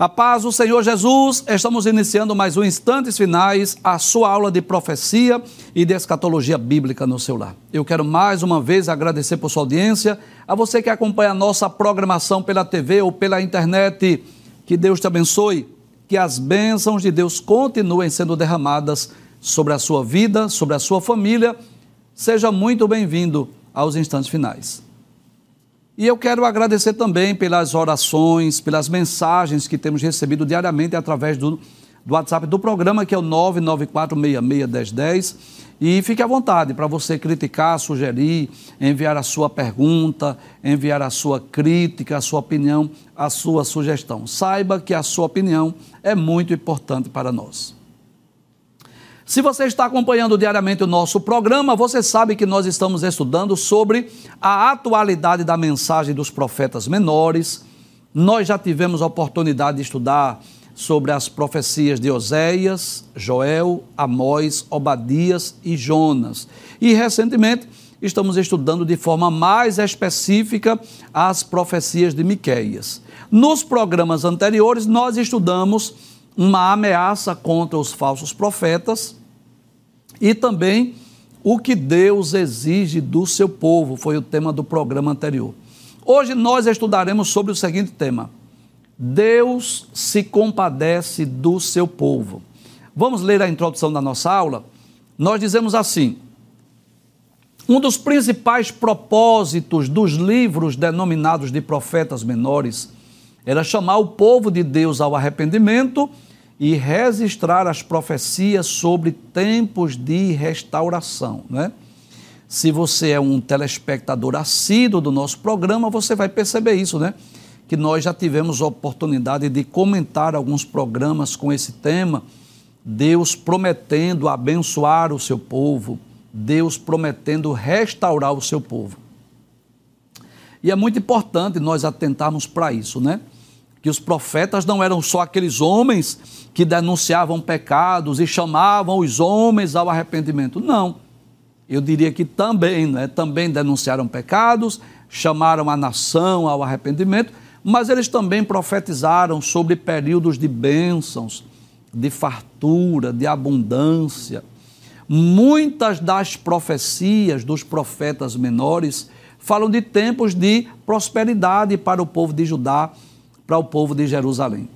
A paz do Senhor Jesus, estamos iniciando mais um Instantes Finais, a sua aula de profecia e de escatologia bíblica no seu lar. Eu quero mais uma vez agradecer por sua audiência, a você que acompanha a nossa programação pela TV ou pela internet. Que Deus te abençoe, que as bênçãos de Deus continuem sendo derramadas sobre a sua vida, sobre a sua família. Seja muito bem-vindo aos Instantes Finais. E eu quero agradecer também pelas orações, pelas mensagens que temos recebido diariamente através do, do WhatsApp do programa, que é o 994661010. E fique à vontade para você criticar, sugerir, enviar a sua pergunta, enviar a sua crítica, a sua opinião, a sua sugestão. Saiba que a sua opinião é muito importante para nós. Se você está acompanhando diariamente o nosso programa, você sabe que nós estamos estudando sobre a atualidade da mensagem dos profetas menores. Nós já tivemos a oportunidade de estudar sobre as profecias de Oséias, Joel, Amós, Obadias e Jonas. E recentemente estamos estudando de forma mais específica as profecias de Miqueias. Nos programas anteriores nós estudamos uma ameaça contra os falsos profetas e também o que Deus exige do seu povo, foi o tema do programa anterior. Hoje nós estudaremos sobre o seguinte tema: Deus se compadece do seu povo. Vamos ler a introdução da nossa aula? Nós dizemos assim: um dos principais propósitos dos livros denominados de profetas menores era chamar o povo de Deus ao arrependimento e registrar as profecias sobre tempos de restauração. Né? Se você é um telespectador assíduo do nosso programa, você vai perceber isso, né? Que nós já tivemos a oportunidade de comentar alguns programas com esse tema. Deus prometendo abençoar o seu povo, Deus prometendo restaurar o seu povo. E é muito importante nós atentarmos para isso, né? Que os profetas não eram só aqueles homens que denunciavam pecados e chamavam os homens ao arrependimento. Não. Eu diria que também, né? também denunciaram pecados, chamaram a nação ao arrependimento, mas eles também profetizaram sobre períodos de bênçãos, de fartura, de abundância. Muitas das profecias dos profetas menores falam de tempos de prosperidade para o povo de Judá, para o povo de Jerusalém.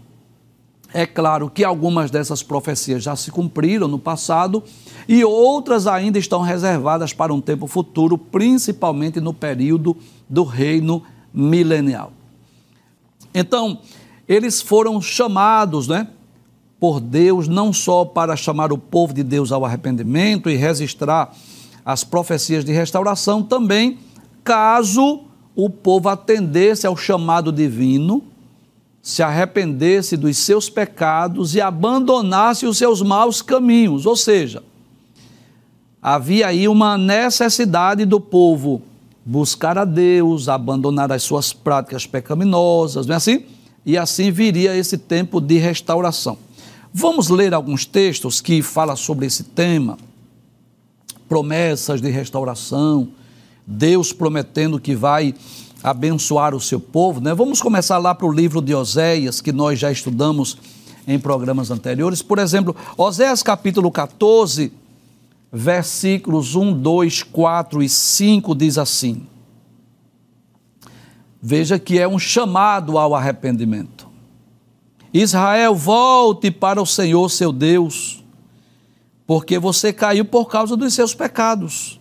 É claro que algumas dessas profecias já se cumpriram no passado e outras ainda estão reservadas para um tempo futuro, principalmente no período do reino milenial. Então, eles foram chamados, né, por Deus não só para chamar o povo de Deus ao arrependimento e registrar as profecias de restauração, também caso o povo atendesse ao chamado divino se arrependesse dos seus pecados e abandonasse os seus maus caminhos. Ou seja, havia aí uma necessidade do povo buscar a Deus, abandonar as suas práticas pecaminosas, não é assim? E assim viria esse tempo de restauração. Vamos ler alguns textos que falam sobre esse tema. Promessas de restauração, Deus prometendo que vai abençoar o seu povo, né? Vamos começar lá para o livro de Oséias, que nós já estudamos em programas anteriores. Por exemplo, Oséias capítulo 14, versículos 1, 2, 4 e 5 diz assim: Veja que é um chamado ao arrependimento. Israel, volte para o Senhor seu Deus, porque você caiu por causa dos seus pecados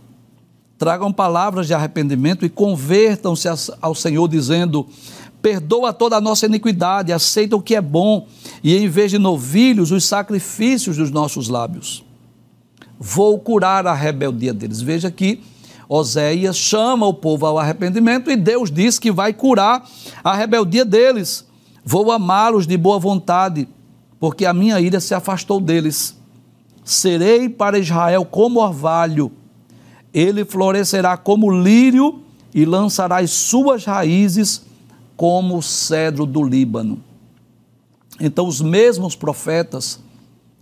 tragam palavras de arrependimento e convertam-se ao Senhor, dizendo: Perdoa toda a nossa iniquidade, aceita o que é bom, e em vez de novilhos, os sacrifícios dos nossos lábios. Vou curar a rebeldia deles. Veja que Oséias chama o povo ao arrependimento e Deus diz que vai curar a rebeldia deles. Vou amá-los de boa vontade, porque a minha ira se afastou deles. Serei para Israel como orvalho ele florescerá como lírio e lançará as suas raízes como o cedro do Líbano. Então, os mesmos profetas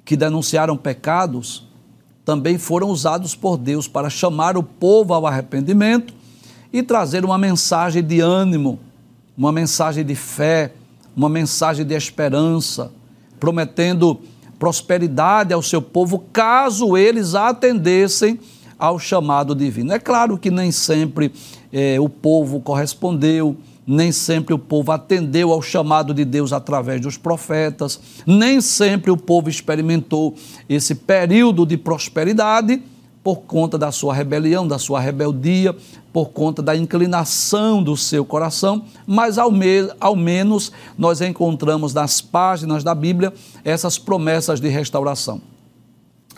que denunciaram pecados também foram usados por Deus para chamar o povo ao arrependimento e trazer uma mensagem de ânimo, uma mensagem de fé, uma mensagem de esperança, prometendo prosperidade ao seu povo, caso eles atendessem ao chamado divino. É claro que nem sempre é, o povo correspondeu, nem sempre o povo atendeu ao chamado de Deus através dos profetas, nem sempre o povo experimentou esse período de prosperidade por conta da sua rebelião, da sua rebeldia, por conta da inclinação do seu coração, mas ao, me ao menos nós encontramos nas páginas da Bíblia essas promessas de restauração.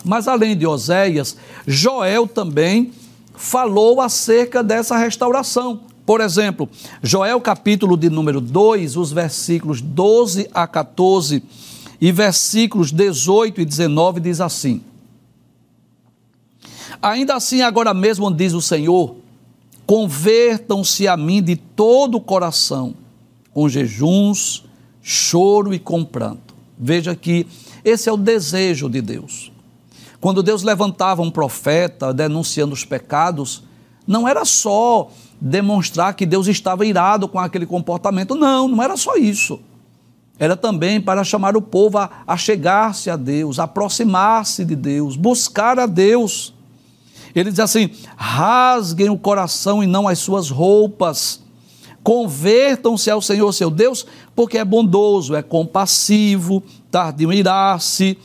Mas além de Oséias, Joel também falou acerca dessa restauração. Por exemplo, Joel capítulo de número 2, os versículos 12 a 14 e versículos 18 e 19 diz assim: Ainda assim, agora mesmo diz o Senhor: convertam-se a mim de todo o coração, com jejuns, choro e com pranto. Veja que esse é o desejo de Deus. Quando Deus levantava um profeta denunciando os pecados, não era só demonstrar que Deus estava irado com aquele comportamento, não, não era só isso. Era também para chamar o povo a, a chegar-se a Deus, aproximar-se de Deus, buscar a Deus. Ele diz assim: rasguem o coração e não as suas roupas. Convertam-se ao Senhor seu Deus, porque é bondoso, é compassivo, tardio em irar-se,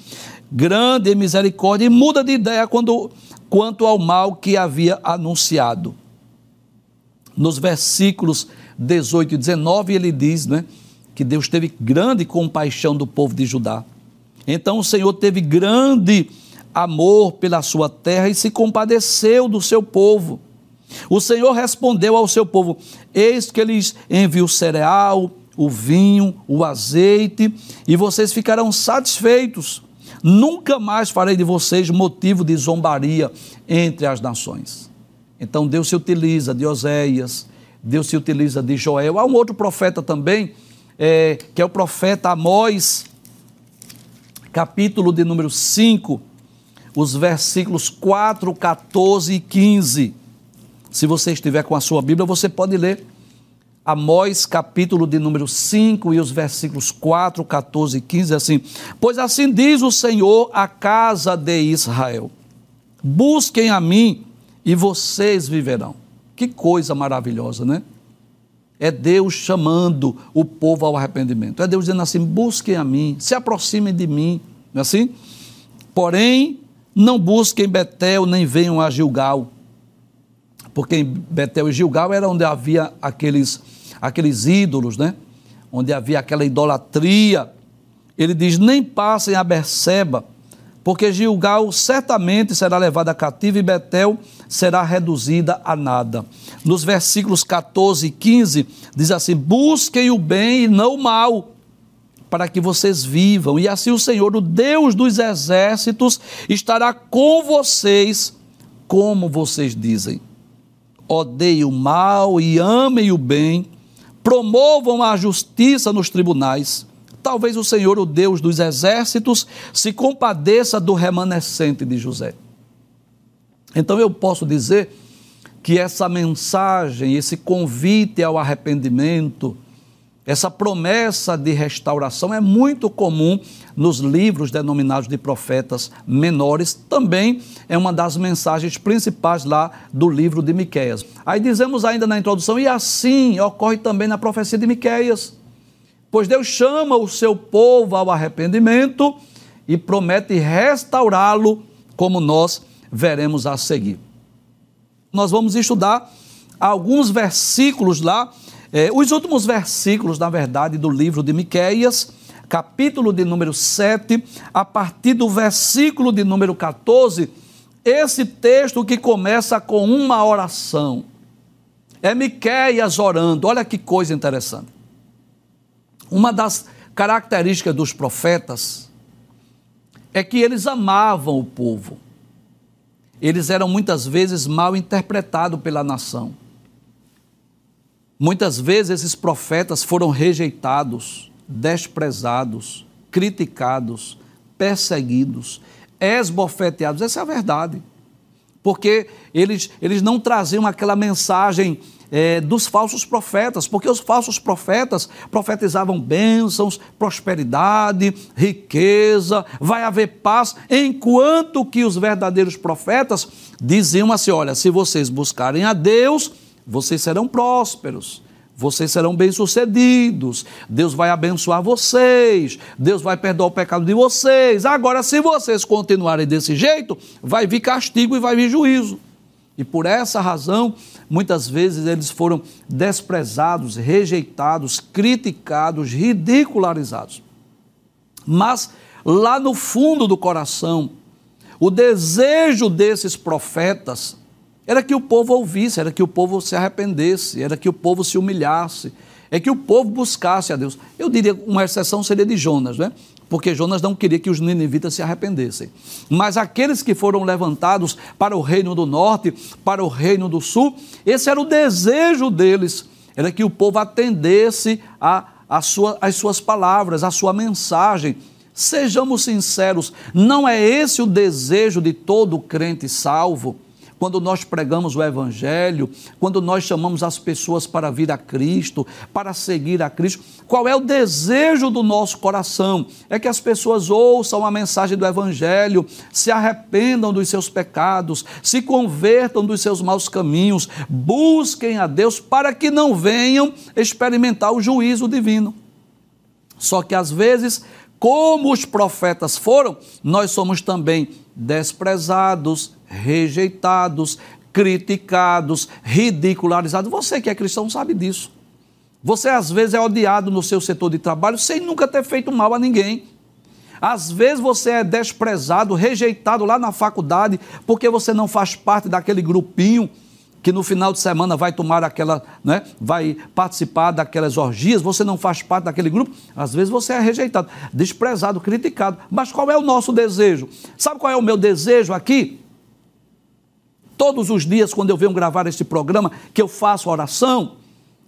grande misericórdia e muda de ideia quando, quanto ao mal que havia anunciado. Nos versículos 18 e 19, ele diz né, que Deus teve grande compaixão do povo de Judá. Então o Senhor teve grande amor pela sua terra e se compadeceu do seu povo. O Senhor respondeu ao seu povo: Eis que lhes envio o cereal, o vinho, o azeite, e vocês ficarão satisfeitos. Nunca mais farei de vocês motivo de zombaria entre as nações. Então Deus se utiliza de Oséias, Deus se utiliza de Joel. Há um outro profeta também, é, que é o profeta Amós, capítulo de número 5, os versículos 4, 14 e 15. Se você estiver com a sua Bíblia, você pode ler Amós, capítulo de número 5 e os versículos 4, 14 e 15, assim: Pois assim diz o Senhor à casa de Israel: Busquem a mim e vocês viverão. Que coisa maravilhosa, né? É Deus chamando o povo ao arrependimento. É Deus dizendo assim: busquem a mim, se aproximem de mim. Não é assim? Porém, não busquem Betel, nem venham a Gilgal. Porque em Betel e Gilgal era onde havia aqueles aqueles ídolos, né? Onde havia aquela idolatria. Ele diz: nem passem a Berseba, porque Gilgal certamente será levada cativa e Betel será reduzida a nada. Nos versículos 14 e 15 diz assim: busquem o bem e não o mal, para que vocês vivam, e assim o Senhor, o Deus dos exércitos, estará com vocês, como vocês dizem. Odeiem o mal e amem o bem promovam a justiça nos tribunais. Talvez o Senhor, o Deus dos exércitos, se compadeça do remanescente de José. Então eu posso dizer que essa mensagem, esse convite ao arrependimento, essa promessa de restauração é muito comum nos livros denominados de profetas menores, também é uma das mensagens principais lá do livro de Miqueias. Aí dizemos ainda na introdução, e assim ocorre também na profecia de Miqueias. Pois Deus chama o seu povo ao arrependimento e promete restaurá-lo, como nós veremos a seguir. Nós vamos estudar alguns versículos lá é, os últimos versículos, na verdade, do livro de Miquéias, capítulo de número 7, a partir do versículo de número 14, esse texto que começa com uma oração. É Miquéias orando, olha que coisa interessante. Uma das características dos profetas é que eles amavam o povo. Eles eram muitas vezes mal interpretados pela nação. Muitas vezes esses profetas foram rejeitados, desprezados, criticados, perseguidos, esbofeteados. Essa é a verdade. Porque eles, eles não traziam aquela mensagem é, dos falsos profetas, porque os falsos profetas profetizavam bênçãos, prosperidade, riqueza, vai haver paz, enquanto que os verdadeiros profetas diziam assim: olha, se vocês buscarem a Deus, vocês serão prósperos vocês serão bem-sucedidos, Deus vai abençoar vocês, Deus vai perdoar o pecado de vocês. Agora, se vocês continuarem desse jeito, vai vir castigo e vai vir juízo. E por essa razão, muitas vezes eles foram desprezados, rejeitados, criticados, ridicularizados. Mas lá no fundo do coração, o desejo desses profetas era que o povo ouvisse, era que o povo se arrependesse, era que o povo se humilhasse, é que o povo buscasse a Deus. Eu diria uma exceção seria de Jonas, né? Porque Jonas não queria que os ninivitas se arrependessem. Mas aqueles que foram levantados para o reino do norte, para o reino do sul, esse era o desejo deles, era que o povo atendesse a, a sua, as suas palavras, a sua mensagem. Sejamos sinceros, não é esse o desejo de todo crente salvo quando nós pregamos o Evangelho, quando nós chamamos as pessoas para vir a Cristo, para seguir a Cristo, qual é o desejo do nosso coração? É que as pessoas ouçam a mensagem do Evangelho, se arrependam dos seus pecados, se convertam dos seus maus caminhos, busquem a Deus para que não venham experimentar o juízo divino. Só que às vezes, como os profetas foram, nós somos também desprezados, rejeitados, criticados, ridicularizados. Você que é cristão sabe disso. Você às vezes é odiado no seu setor de trabalho sem nunca ter feito mal a ninguém. Às vezes você é desprezado, rejeitado lá na faculdade, porque você não faz parte daquele grupinho que no final de semana vai tomar aquela, né, vai participar daquelas orgias, você não faz parte daquele grupo, às vezes você é rejeitado, desprezado, criticado. Mas qual é o nosso desejo? Sabe qual é o meu desejo aqui? Todos os dias, quando eu venho gravar este programa, que eu faço oração,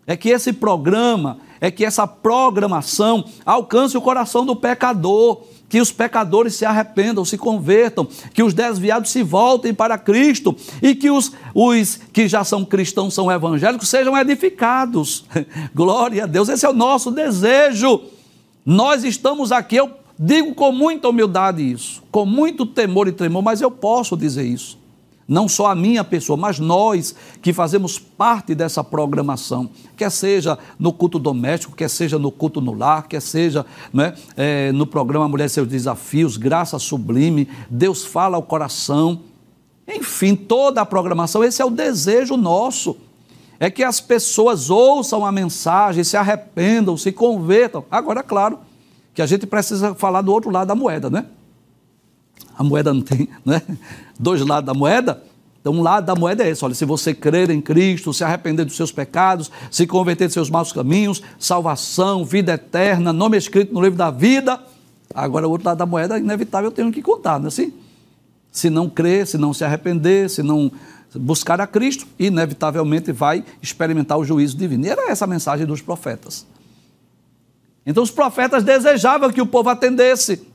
é que esse programa, é que essa programação alcance o coração do pecador, que os pecadores se arrependam, se convertam, que os desviados se voltem para Cristo e que os, os que já são cristãos, são evangélicos, sejam edificados. Glória a Deus, esse é o nosso desejo. Nós estamos aqui, eu digo com muita humildade isso, com muito temor e tremor, mas eu posso dizer isso não só a minha pessoa, mas nós que fazemos parte dessa programação, quer seja no culto doméstico, quer seja no culto no lar, quer seja né, é, no programa Mulher e Seus Desafios, Graça Sublime, Deus fala ao coração, enfim, toda a programação, esse é o desejo nosso. É que as pessoas ouçam a mensagem, se arrependam, se convertam. Agora, claro, que a gente precisa falar do outro lado da moeda, né? A moeda não tem né? dois lados da moeda. Então, um lado da moeda é esse: olha, se você crer em Cristo, se arrepender dos seus pecados, se converter dos seus maus caminhos, salvação, vida eterna, nome escrito no livro da vida. Agora, o outro lado da moeda, inevitável, eu tenho que contar, não é assim? Se não crer, se não se arrepender, se não buscar a Cristo, inevitavelmente vai experimentar o juízo divino. E era essa a mensagem dos profetas. Então, os profetas desejavam que o povo atendesse.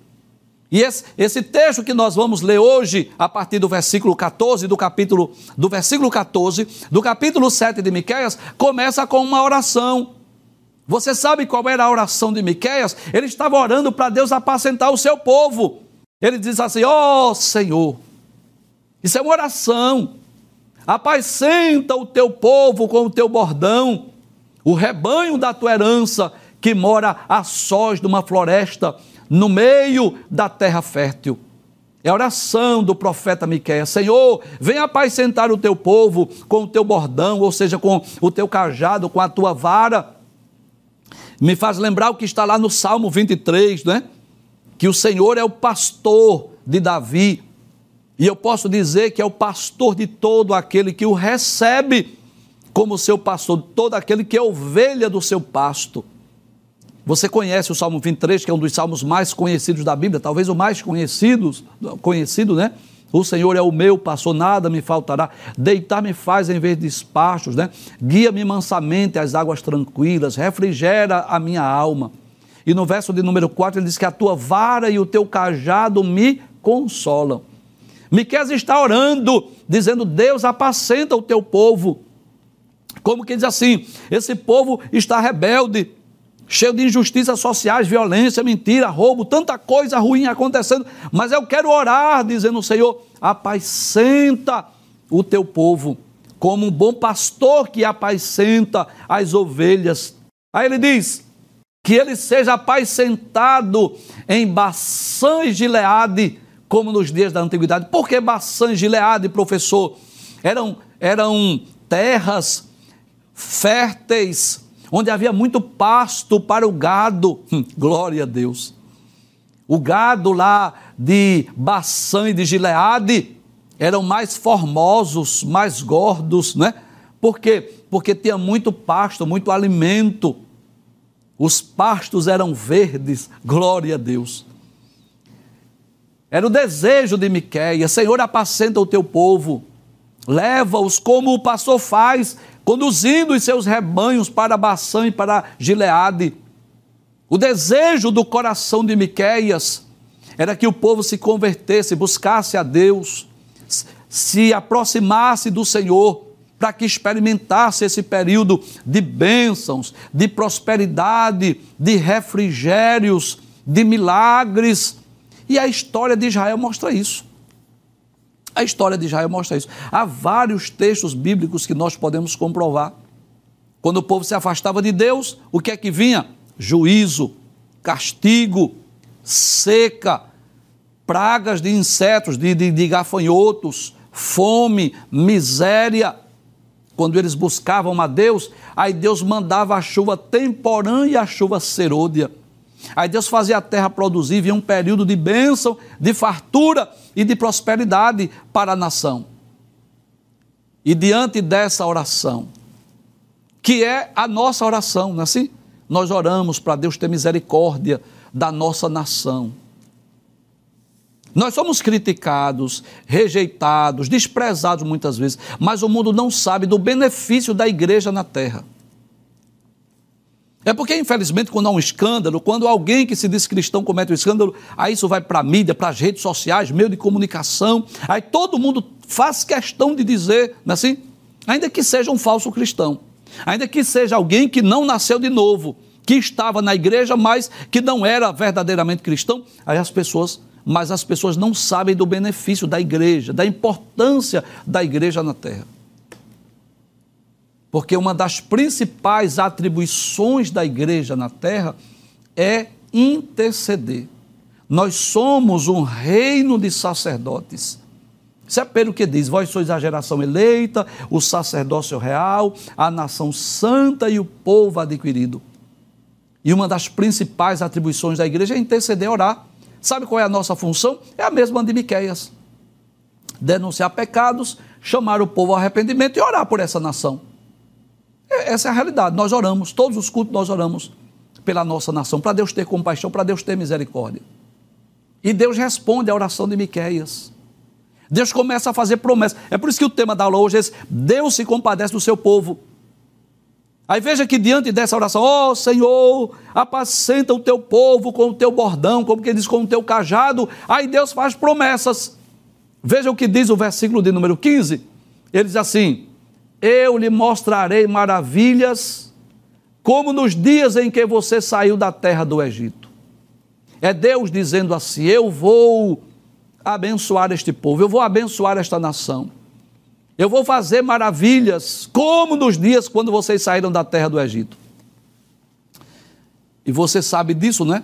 E esse, esse, texto que nós vamos ler hoje, a partir do versículo 14, do capítulo, do versículo 14, do capítulo 7 de Miqueias, começa com uma oração. Você sabe qual era a oração de Miqueias? Ele estava orando para Deus apacentar o seu povo. Ele diz assim: Ó oh, Senhor, isso é uma oração. Apacenta o teu povo com o teu bordão, o rebanho da tua herança que mora a sós de uma floresta no meio da terra fértil. É a oração do profeta Miqueias. Senhor, vem apacentar o teu povo com o teu bordão, ou seja, com o teu cajado, com a tua vara. Me faz lembrar o que está lá no Salmo 23, né? Que o Senhor é o pastor de Davi. E eu posso dizer que é o pastor de todo aquele que o recebe como seu pastor, todo aquele que é ovelha do seu pasto. Você conhece o Salmo 23, que é um dos salmos mais conhecidos da Bíblia, talvez o mais conhecido, conhecido, né? O Senhor é o meu pastor, nada me faltará. Deitar-me faz em vez de espachos, né? Guia-me mansamente às águas tranquilas, refrigera a minha alma. E no verso de número 4 ele diz que a tua vara e o teu cajado me consolam. Miqueias está orando, dizendo: Deus apacenta o teu povo Como que diz assim: esse povo está rebelde, cheio de injustiças sociais, violência, mentira, roubo, tanta coisa ruim acontecendo, mas eu quero orar, dizendo Senhor, apacenta o teu povo, como um bom pastor que apacenta as ovelhas. Aí ele diz: que ele seja apacentado em Baçã e Gileade, como nos dias da antiguidade. Por que Baçã e Gileade, professor? Eram, eram terras férteis, onde havia muito pasto para o gado. Hum, glória a Deus. O gado lá de Baçã e de Gileade eram mais formosos, mais gordos, né? Por quê? Porque tinha muito pasto, muito alimento. Os pastos eram verdes, glória a Deus. Era o desejo de Miquéia, Senhor, apacenta o teu povo, leva-os como o pastor faz conduzindo os seus rebanhos para Baçã e para Gileade. O desejo do coração de Miqueias era que o povo se convertesse, buscasse a Deus, se aproximasse do Senhor, para que experimentasse esse período de bênçãos, de prosperidade, de refrigérios, de milagres. E a história de Israel mostra isso. A história de Israel mostra isso. Há vários textos bíblicos que nós podemos comprovar. Quando o povo se afastava de Deus, o que é que vinha? Juízo, castigo, seca, pragas de insetos, de, de, de gafanhotos, fome, miséria. Quando eles buscavam a Deus, aí Deus mandava a chuva temporã e a chuva serôdia. Aí Deus fazia a terra produzir, vinha um período de bênção, de fartura e de prosperidade para a nação. E diante dessa oração, que é a nossa oração, não é assim? Nós oramos para Deus ter misericórdia da nossa nação. Nós somos criticados, rejeitados, desprezados muitas vezes, mas o mundo não sabe do benefício da igreja na terra. É porque, infelizmente, quando há um escândalo, quando alguém que se diz cristão comete um escândalo, aí isso vai para a mídia, para as redes sociais, meio de comunicação, aí todo mundo faz questão de dizer, não é assim? Ainda que seja um falso cristão, ainda que seja alguém que não nasceu de novo, que estava na igreja, mas que não era verdadeiramente cristão, aí as pessoas, mas as pessoas não sabem do benefício da igreja, da importância da igreja na terra. Porque uma das principais atribuições da igreja na terra é interceder. Nós somos um reino de sacerdotes. Isso é pelo que diz: Vós sois a geração eleita, o sacerdócio real, a nação santa e o povo adquirido. E uma das principais atribuições da igreja é interceder, orar. Sabe qual é a nossa função? É a mesma de Miqueias. Denunciar pecados, chamar o povo ao arrependimento e orar por essa nação. É, essa é a realidade. Nós oramos, todos os cultos nós oramos pela nossa nação, para Deus ter compaixão, para Deus ter misericórdia. E Deus responde à oração de Miqueias. Deus começa a fazer promessas. É por isso que o tema da aula hoje é esse, Deus se compadece do seu povo. Aí veja que diante dessa oração, ó oh, Senhor, apacenta o teu povo com o teu bordão, como que diz, com o teu cajado. Aí Deus faz promessas. Veja o que diz o versículo de número 15. Ele diz assim: eu lhe mostrarei maravilhas, como nos dias em que você saiu da terra do Egito. É Deus dizendo assim: Eu vou abençoar este povo, eu vou abençoar esta nação. Eu vou fazer maravilhas, como nos dias quando vocês saíram da terra do Egito. E você sabe disso, né?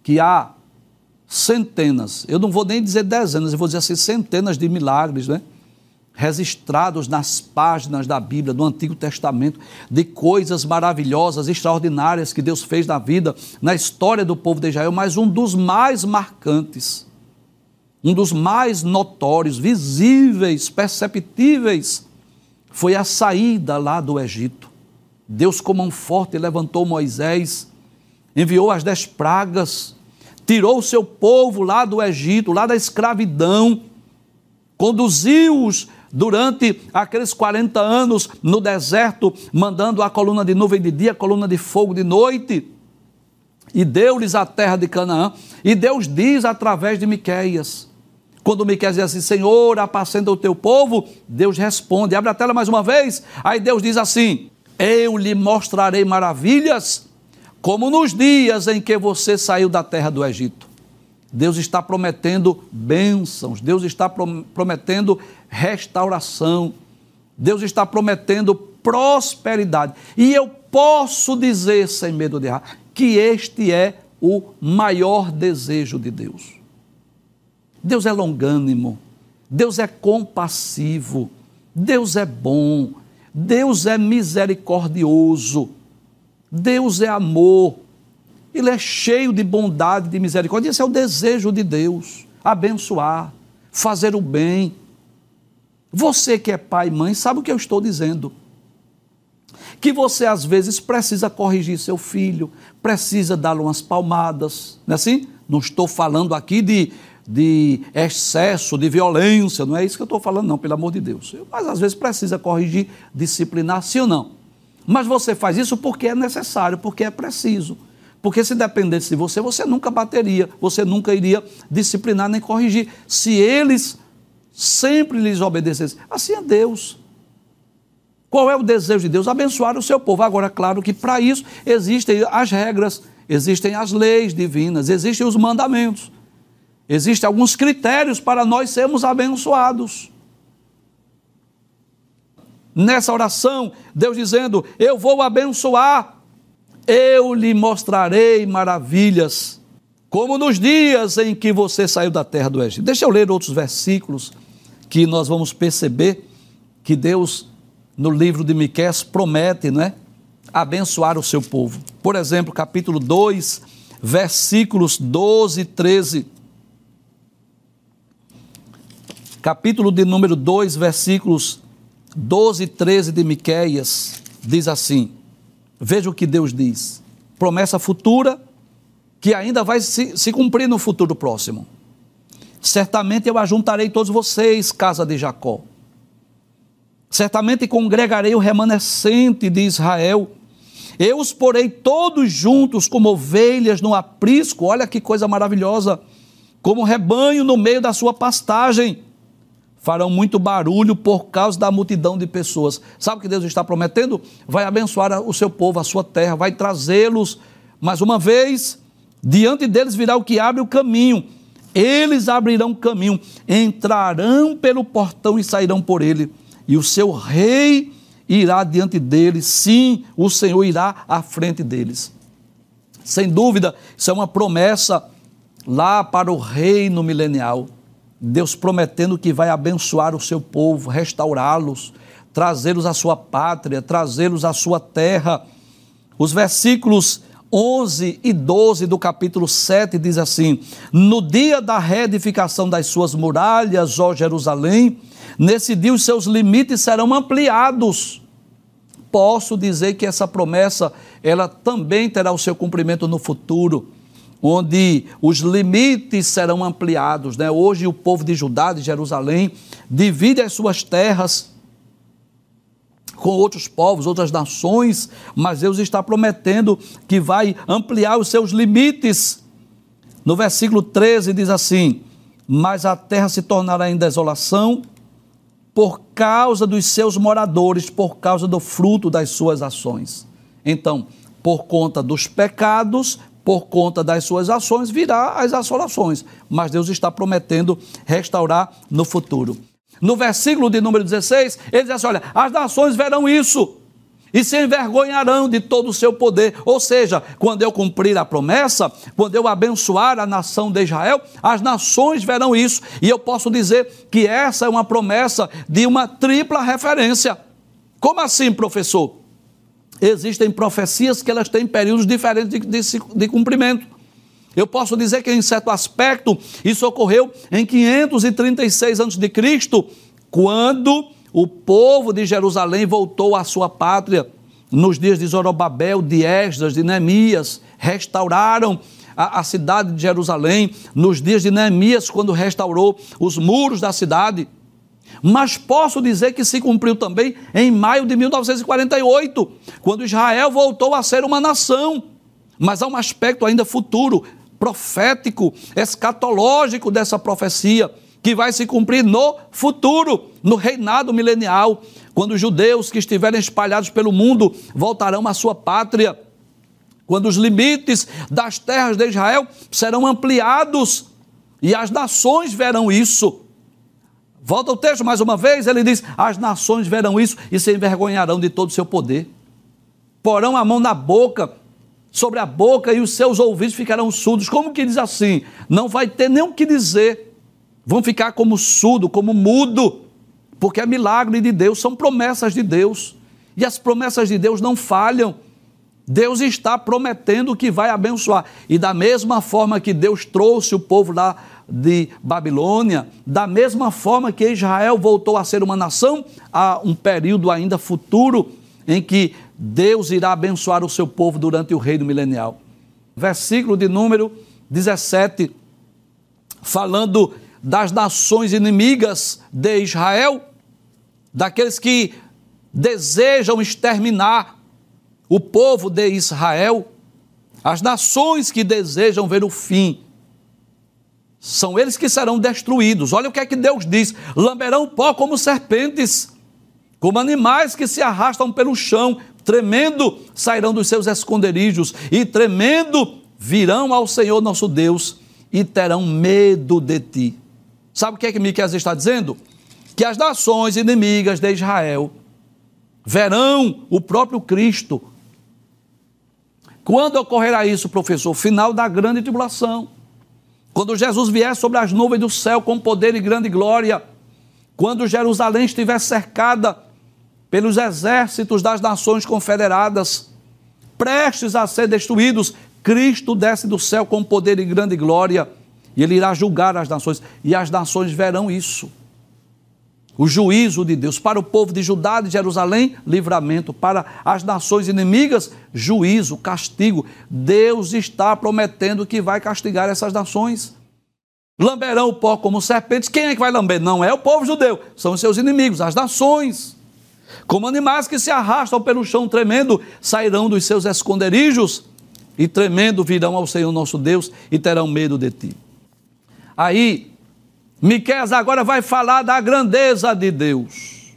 Que há centenas, eu não vou nem dizer dezenas, eu vou dizer assim, centenas de milagres, né? Registrados nas páginas da Bíblia, do Antigo Testamento, de coisas maravilhosas, extraordinárias que Deus fez na vida, na história do povo de Israel, mas um dos mais marcantes, um dos mais notórios, visíveis, perceptíveis, foi a saída lá do Egito. Deus, com mão forte, levantou Moisés, enviou as dez pragas, tirou o seu povo lá do Egito, lá da escravidão, conduziu-os durante aqueles 40 anos no deserto, mandando a coluna de nuvem de dia, a coluna de fogo de noite, e deu-lhes a terra de Canaã. E Deus diz através de Miqueias, quando Miqueias diz assim, Senhor, apacenta o teu povo, Deus responde, abre a tela mais uma vez, aí Deus diz assim, Eu lhe mostrarei maravilhas, como nos dias em que você saiu da terra do Egito. Deus está prometendo bênçãos, Deus está prometendo restauração, Deus está prometendo prosperidade. E eu posso dizer, sem medo de errar, que este é o maior desejo de Deus. Deus é longânimo, Deus é compassivo, Deus é bom, Deus é misericordioso, Deus é amor, Ele é cheio de bondade de misericórdia. Esse é o desejo de Deus: abençoar, fazer o bem. Você que é pai e mãe, sabe o que eu estou dizendo? Que você às vezes precisa corrigir seu filho, precisa dar umas palmadas, não é assim? Não estou falando aqui de de excesso, de violência, não é isso que eu estou falando, não, pelo amor de Deus. Mas às vezes precisa corrigir, disciplinar, sim ou não. Mas você faz isso porque é necessário, porque é preciso. Porque se dependesse de você, você nunca bateria, você nunca iria disciplinar nem corrigir. Se eles sempre lhes obedecessem, assim é Deus. Qual é o desejo de Deus? Abençoar o seu povo. Agora, claro que para isso existem as regras, existem as leis divinas, existem os mandamentos. Existem alguns critérios para nós sermos abençoados. Nessa oração, Deus dizendo: Eu vou abençoar, eu lhe mostrarei maravilhas, como nos dias em que você saiu da terra do Egito. Deixa eu ler outros versículos que nós vamos perceber que Deus, no livro de Miqués, promete, não é? Abençoar o seu povo. Por exemplo, capítulo 2, versículos 12 e 13 capítulo de número 2, versículos 12 e 13 de Miqueias, diz assim: Veja o que Deus diz. Promessa futura que ainda vai se, se cumprir no futuro próximo. Certamente eu ajuntarei todos vocês, casa de Jacó. Certamente congregarei o remanescente de Israel. Eu os porei todos juntos como ovelhas no aprisco. Olha que coisa maravilhosa! Como rebanho no meio da sua pastagem farão muito barulho por causa da multidão de pessoas. Sabe o que Deus está prometendo? Vai abençoar o seu povo, a sua terra, vai trazê-los mais uma vez. Diante deles virá o que abre o caminho. Eles abrirão caminho, entrarão pelo portão e sairão por ele. E o seu rei irá diante deles. Sim, o Senhor irá à frente deles. Sem dúvida, isso é uma promessa lá para o reino milenial. Deus prometendo que vai abençoar o seu povo, restaurá-los, trazê-los à sua pátria, trazê-los à sua terra. Os versículos 11 e 12 do capítulo 7 diz assim: No dia da reedificação das suas muralhas, ó Jerusalém, nesse dia os seus limites serão ampliados. Posso dizer que essa promessa, ela também terá o seu cumprimento no futuro onde os limites serão ampliados. Né? Hoje o povo de Judá, de Jerusalém, divide as suas terras com outros povos, outras nações, mas Deus está prometendo que vai ampliar os seus limites. No versículo 13 diz assim: Mas a terra se tornará em desolação por causa dos seus moradores, por causa do fruto das suas ações. Então, por conta dos pecados, por conta das suas ações, virá as assolações. Mas Deus está prometendo restaurar no futuro. No versículo de número 16, ele diz assim: olha, as nações verão isso e se envergonharão de todo o seu poder. Ou seja, quando eu cumprir a promessa, quando eu abençoar a nação de Israel, as nações verão isso. E eu posso dizer que essa é uma promessa de uma tripla referência. Como assim, professor? Existem profecias que elas têm períodos diferentes de, de, de cumprimento. Eu posso dizer que, em certo aspecto, isso ocorreu em 536 a.C., quando o povo de Jerusalém voltou à sua pátria, nos dias de Zorobabel, de Esdras, de Neemias, restauraram a, a cidade de Jerusalém, nos dias de Neemias, quando restaurou os muros da cidade mas posso dizer que se cumpriu também em maio de 1948, quando Israel voltou a ser uma nação. Mas há um aspecto ainda futuro, profético, escatológico dessa profecia, que vai se cumprir no futuro, no reinado milenial, quando os judeus que estiverem espalhados pelo mundo voltarão à sua pátria, quando os limites das terras de Israel serão ampliados e as nações verão isso. Volta o texto mais uma vez, ele diz: As nações verão isso e se envergonharão de todo o seu poder. Porão a mão na boca, sobre a boca, e os seus ouvidos ficarão surdos. Como que diz assim? Não vai ter nem o que dizer. Vão ficar como surdo, como mudo porque é milagre de Deus, são promessas de Deus. E as promessas de Deus não falham. Deus está prometendo que vai abençoar. E da mesma forma que Deus trouxe o povo lá de Babilônia, da mesma forma que Israel voltou a ser uma nação, há um período ainda futuro em que Deus irá abençoar o seu povo durante o reino milenial. Versículo de número 17, falando das nações inimigas de Israel, daqueles que desejam exterminar o povo de Israel, as nações que desejam ver o fim. São eles que serão destruídos. Olha o que é que Deus diz: lamberão pó como serpentes, como animais que se arrastam pelo chão, tremendo sairão dos seus esconderijos e tremendo virão ao Senhor nosso Deus e terão medo de ti. Sabe o que é que Miqueias está dizendo? que as nações inimigas de Israel verão o próprio Cristo. Quando ocorrerá isso, professor? Final da grande tribulação. Quando Jesus vier sobre as nuvens do céu com poder e grande glória. Quando Jerusalém estiver cercada pelos exércitos das nações confederadas, prestes a ser destruídos, Cristo desce do céu com poder e grande glória. E ele irá julgar as nações. E as nações verão isso o juízo de Deus. Para o povo de Judá, de Jerusalém, livramento. Para as nações inimigas, juízo, castigo. Deus está prometendo que vai castigar essas nações. Lamberão o pó como serpentes. Quem é que vai lamber? Não é o povo judeu, são os seus inimigos, as nações. Como animais que se arrastam pelo chão tremendo, sairão dos seus esconderijos e tremendo virão ao Senhor nosso Deus e terão medo de ti. Aí Miqueias agora vai falar da grandeza de Deus.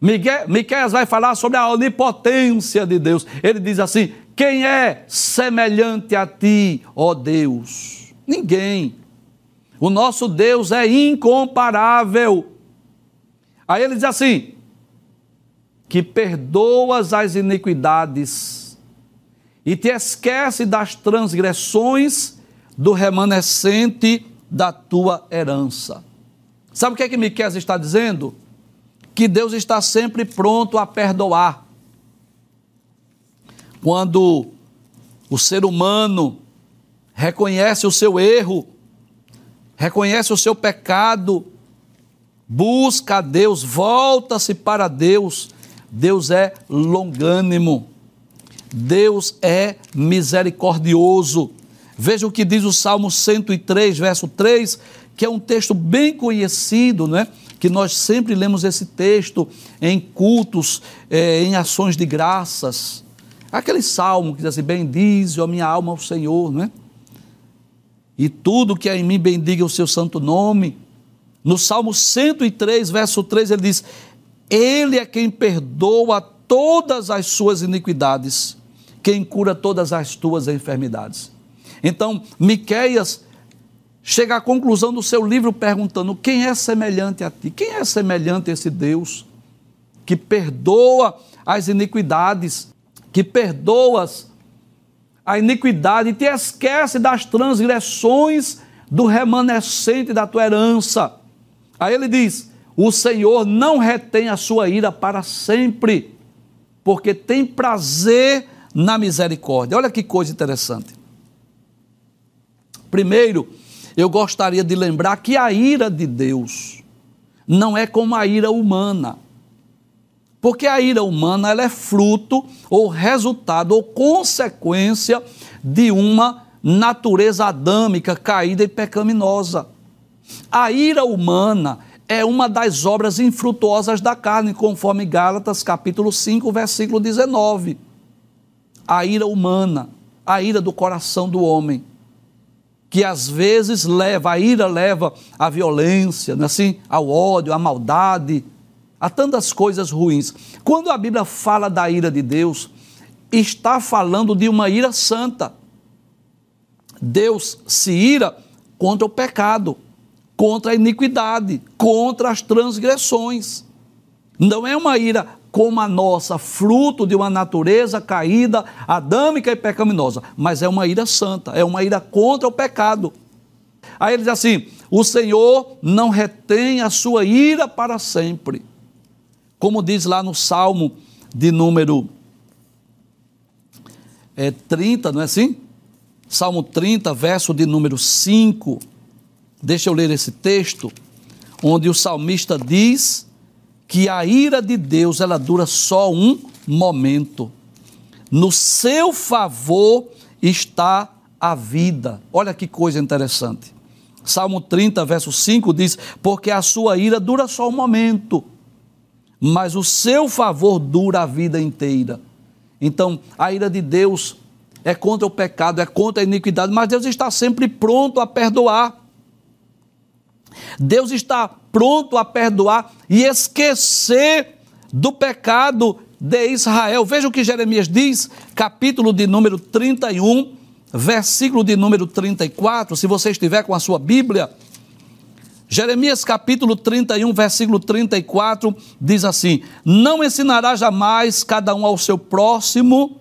Miqueias vai falar sobre a onipotência de Deus. Ele diz assim: Quem é semelhante a ti, ó Deus? Ninguém. O nosso Deus é incomparável. Aí ele diz assim: que perdoas as iniquidades e te esquece das transgressões do remanescente da tua herança. Sabe o que é que Miqueias está dizendo? Que Deus está sempre pronto a perdoar. Quando o ser humano reconhece o seu erro, reconhece o seu pecado, busca a Deus, volta-se para Deus, Deus é longânimo, Deus é misericordioso. Veja o que diz o Salmo 103, verso 3, que é um texto bem conhecido, né? que nós sempre lemos esse texto em cultos, é, em ações de graças. Aquele salmo que diz assim: Bendize, a minha alma, ao Senhor, né? E tudo que é em mim bendiga o seu santo nome. No Salmo 103, verso 3, ele diz: Ele é quem perdoa todas as suas iniquidades, quem cura todas as tuas enfermidades. Então, Miqueias chega à conclusão do seu livro perguntando: quem é semelhante a ti? Quem é semelhante a esse Deus que perdoa as iniquidades, que perdoas a iniquidade e te esquece das transgressões do remanescente da tua herança? Aí ele diz: o Senhor não retém a sua ira para sempre, porque tem prazer na misericórdia. Olha que coisa interessante. Primeiro, eu gostaria de lembrar que a ira de Deus não é como a ira humana. Porque a ira humana ela é fruto ou resultado ou consequência de uma natureza adâmica caída e pecaminosa. A ira humana é uma das obras infrutuosas da carne, conforme Gálatas capítulo 5, versículo 19. A ira humana, a ira do coração do homem que às vezes leva, a ira leva à violência, é assim, ao ódio, à maldade, há tantas coisas ruins. Quando a Bíblia fala da ira de Deus, está falando de uma ira santa. Deus se ira contra o pecado, contra a iniquidade, contra as transgressões. Não é uma ira como a nossa, fruto de uma natureza caída, adâmica e pecaminosa, mas é uma ira santa, é uma ira contra o pecado. Aí ele diz assim: o Senhor não retém a sua ira para sempre. Como diz lá no Salmo de número é, 30, não é assim? Salmo 30, verso de número 5. Deixa eu ler esse texto, onde o salmista diz que a ira de Deus ela dura só um momento. No seu favor está a vida. Olha que coisa interessante. Salmo 30, verso 5 diz: Porque a sua ira dura só um momento, mas o seu favor dura a vida inteira. Então, a ira de Deus é contra o pecado, é contra a iniquidade, mas Deus está sempre pronto a perdoar. Deus está pronto a perdoar e esquecer do pecado de Israel. Veja o que Jeremias diz, capítulo de número 31, versículo de número 34. Se você estiver com a sua Bíblia, Jeremias capítulo 31, versículo 34 diz assim: Não ensinará jamais cada um ao seu próximo,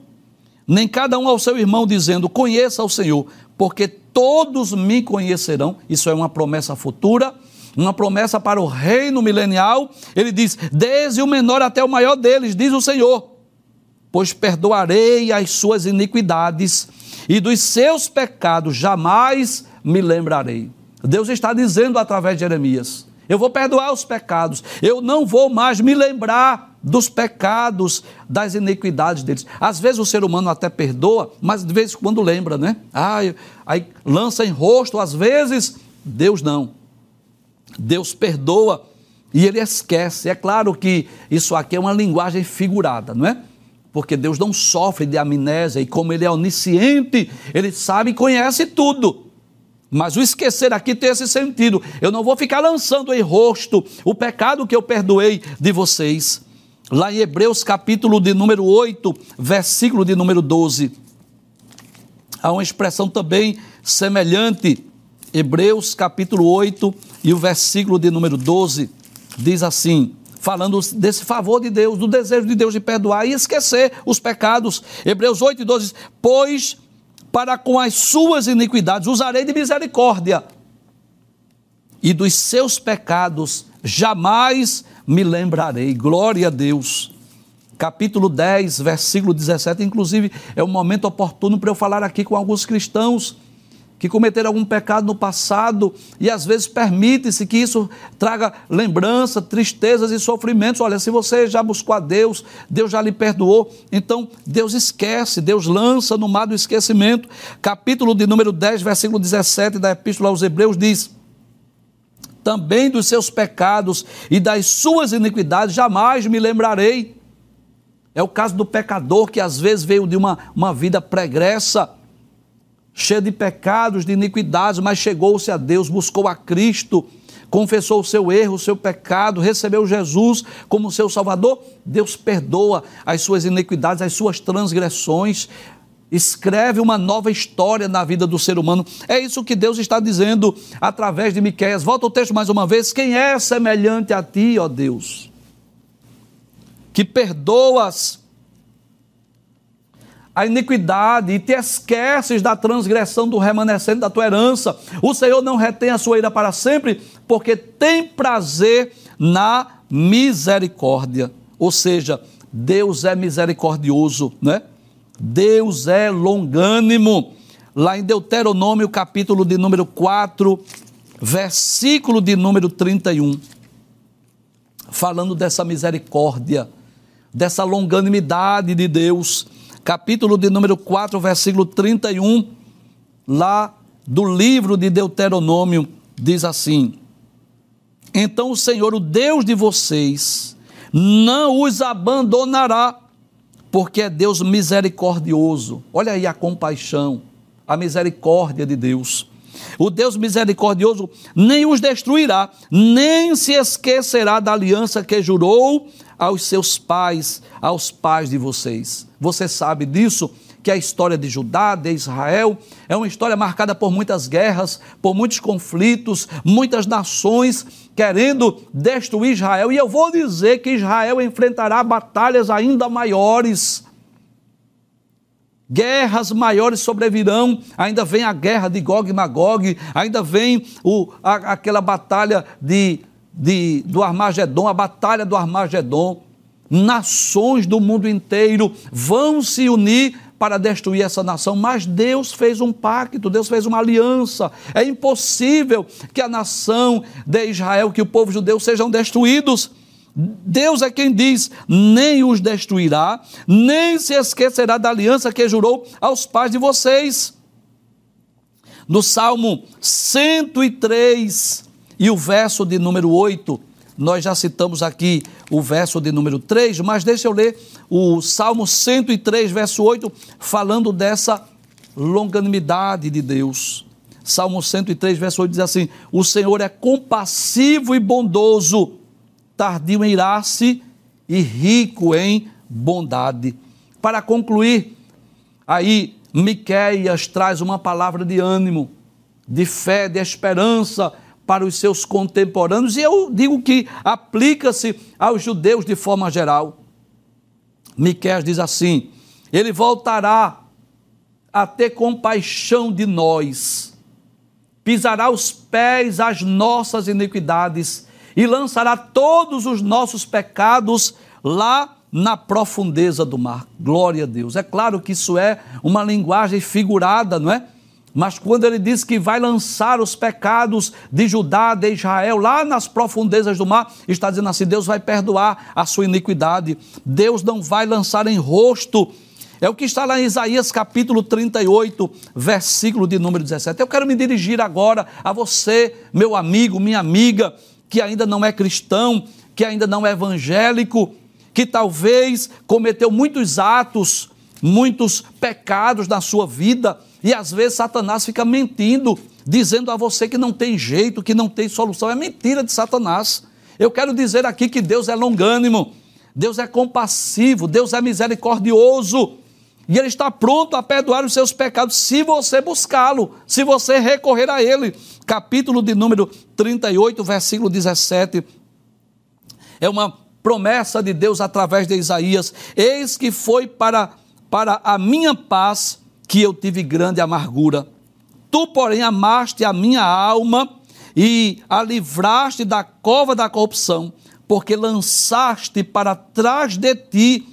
nem cada um ao seu irmão, dizendo: Conheça o Senhor, porque todos me conhecerão. Isso é uma promessa futura, uma promessa para o reino milenial. Ele diz: Desde o menor até o maior deles, diz o Senhor, pois perdoarei as suas iniquidades e dos seus pecados jamais me lembrarei. Deus está dizendo através de Jeremias: eu vou perdoar os pecados, eu não vou mais me lembrar dos pecados, das iniquidades deles. Às vezes o ser humano até perdoa, mas de vez em quando lembra, né? Ai, aí lança em rosto, às vezes, Deus não. Deus perdoa e ele esquece. É claro que isso aqui é uma linguagem figurada, não é? Porque Deus não sofre de amnésia e, como Ele é onisciente, Ele sabe e conhece tudo. Mas o esquecer aqui tem esse sentido. Eu não vou ficar lançando em rosto o pecado que eu perdoei de vocês. Lá em Hebreus, capítulo de número 8, versículo de número 12. Há uma expressão também semelhante. Hebreus, capítulo 8 e o versículo de número 12 diz assim: falando desse favor de Deus, do desejo de Deus de perdoar e esquecer os pecados. Hebreus 8 e 12 diz: Pois para com as suas iniquidades usarei de misericórdia, e dos seus pecados jamais me lembrarei. Glória a Deus. Capítulo 10, versículo 17, inclusive é um momento oportuno para eu falar aqui com alguns cristãos que cometeram algum pecado no passado e às vezes permite-se que isso traga lembrança, tristezas e sofrimentos. Olha, se você já buscou a Deus, Deus já lhe perdoou, então Deus esquece, Deus lança no mar do esquecimento. Capítulo de número 10, versículo 17 da Epístola aos Hebreus diz: Também dos seus pecados e das suas iniquidades jamais me lembrarei. É o caso do pecador que às vezes veio de uma, uma vida pregressa cheio de pecados, de iniquidades, mas chegou-se a Deus, buscou a Cristo, confessou o seu erro, o seu pecado, recebeu Jesus como seu Salvador, Deus perdoa as suas iniquidades, as suas transgressões, escreve uma nova história na vida do ser humano. É isso que Deus está dizendo através de Miqueias. Volta o texto mais uma vez. Quem é semelhante a ti, ó Deus? Que perdoas a iniquidade e te esqueces da transgressão do remanescente da tua herança. O Senhor não retém a sua ira para sempre, porque tem prazer na misericórdia. Ou seja, Deus é misericordioso, né? Deus é longânimo. Lá em Deuteronômio, capítulo de número 4, versículo de número 31, falando dessa misericórdia, dessa longanimidade de Deus capítulo de número 4, versículo 31, lá do livro de Deuteronômio, diz assim: Então o Senhor, o Deus de vocês, não os abandonará, porque é Deus misericordioso. Olha aí a compaixão, a misericórdia de Deus. O Deus misericordioso nem os destruirá, nem se esquecerá da aliança que jurou aos seus pais, aos pais de vocês. Você sabe disso? Que a história de Judá, de Israel, é uma história marcada por muitas guerras, por muitos conflitos, muitas nações querendo destruir Israel. E eu vou dizer que Israel enfrentará batalhas ainda maiores. Guerras maiores sobrevirão, ainda vem a guerra de Gog e Magog, ainda vem o, a, aquela batalha de, de, do Armagedon, a batalha do Armagedon. Nações do mundo inteiro vão se unir para destruir essa nação, mas Deus fez um pacto, Deus fez uma aliança. É impossível que a nação de Israel, que o povo judeu sejam destruídos. Deus é quem diz: nem os destruirá, nem se esquecerá da aliança que jurou aos pais de vocês. No Salmo 103 e o verso de número 8, nós já citamos aqui o verso de número 3, mas deixa eu ler o Salmo 103, verso 8, falando dessa longanimidade de Deus. Salmo 103, verso 8 diz assim: O Senhor é compassivo e bondoso, tardio em irar-se e rico em bondade. Para concluir, aí Miqueias traz uma palavra de ânimo, de fé, de esperança para os seus contemporâneos, e eu digo que aplica-se aos judeus de forma geral. Miqueias diz assim: Ele voltará a ter compaixão de nós, pisará os pés às nossas iniquidades e lançará todos os nossos pecados lá na profundeza do mar. Glória a Deus. É claro que isso é uma linguagem figurada, não é? Mas quando ele diz que vai lançar os pecados de Judá, de Israel, lá nas profundezas do mar, está dizendo assim: Deus vai perdoar a sua iniquidade, Deus não vai lançar em rosto. É o que está lá em Isaías capítulo 38, versículo de número 17. Eu quero me dirigir agora a você, meu amigo, minha amiga, que ainda não é cristão, que ainda não é evangélico, que talvez cometeu muitos atos, muitos pecados na sua vida e às vezes Satanás fica mentindo, dizendo a você que não tem jeito, que não tem solução. É mentira de Satanás. Eu quero dizer aqui que Deus é longânimo, Deus é compassivo, Deus é misericordioso. E Ele está pronto a perdoar os seus pecados se você buscá-lo, se você recorrer a Ele. Capítulo de número 38, versículo 17. É uma promessa de Deus através de Isaías: Eis que foi para, para a minha paz que eu tive grande amargura. Tu, porém, amaste a minha alma e a livraste da cova da corrupção, porque lançaste para trás de ti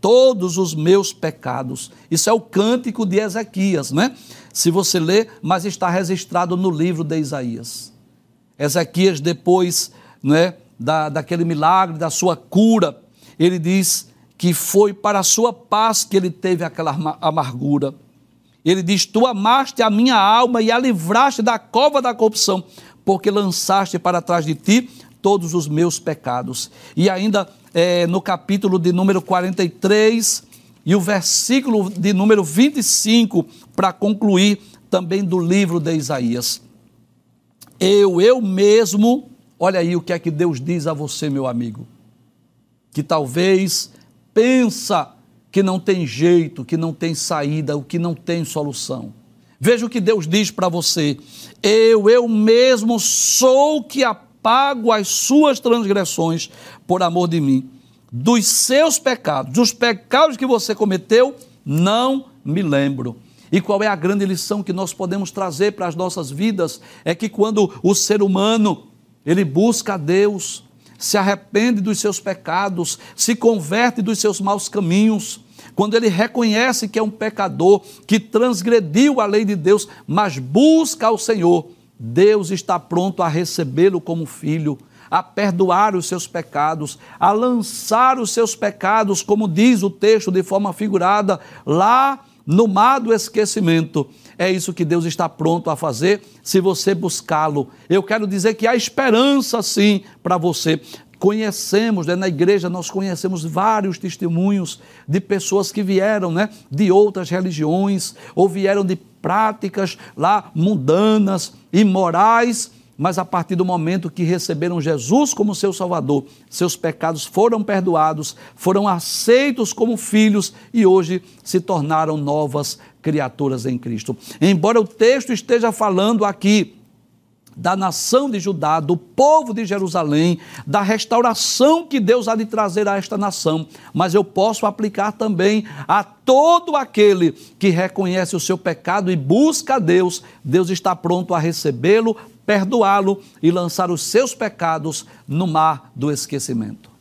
todos os meus pecados. Isso é o cântico de Ezequias, né? Se você ler, mas está registrado no livro de Isaías. Ezequias, depois né, da, daquele milagre, da sua cura, ele diz que foi para a sua paz que ele teve aquela amargura. Ele diz: Tu amaste a minha alma e a livraste da cova da corrupção, porque lançaste para trás de ti todos os meus pecados. E ainda é, no capítulo de número 43 e o versículo de número 25, para concluir também do livro de Isaías. Eu, eu mesmo, olha aí o que é que Deus diz a você, meu amigo, que talvez pensa que não tem jeito, que não tem saída, o que não tem solução. Veja o que Deus diz para você: Eu, eu mesmo sou que apago as suas transgressões por amor de mim. Dos seus pecados, dos pecados que você cometeu, não me lembro. E qual é a grande lição que nós podemos trazer para as nossas vidas? É que quando o ser humano ele busca a Deus, se arrepende dos seus pecados, se converte dos seus maus caminhos, quando ele reconhece que é um pecador, que transgrediu a lei de Deus, mas busca ao Senhor, Deus está pronto a recebê-lo como filho, a perdoar os seus pecados, a lançar os seus pecados, como diz o texto de forma figurada, lá no mar do esquecimento. É isso que Deus está pronto a fazer se você buscá-lo. Eu quero dizer que há esperança sim para você. Conhecemos, né, na igreja nós conhecemos vários testemunhos de pessoas que vieram né, de outras religiões ou vieram de práticas lá mundanas, imorais, mas a partir do momento que receberam Jesus como seu Salvador, seus pecados foram perdoados, foram aceitos como filhos e hoje se tornaram novas criaturas em Cristo. Embora o texto esteja falando aqui da nação de Judá, do povo de Jerusalém, da restauração que Deus há de trazer a esta nação, mas eu posso aplicar também a todo aquele que reconhece o seu pecado e busca a Deus, Deus está pronto a recebê-lo, perdoá-lo e lançar os seus pecados no mar do esquecimento.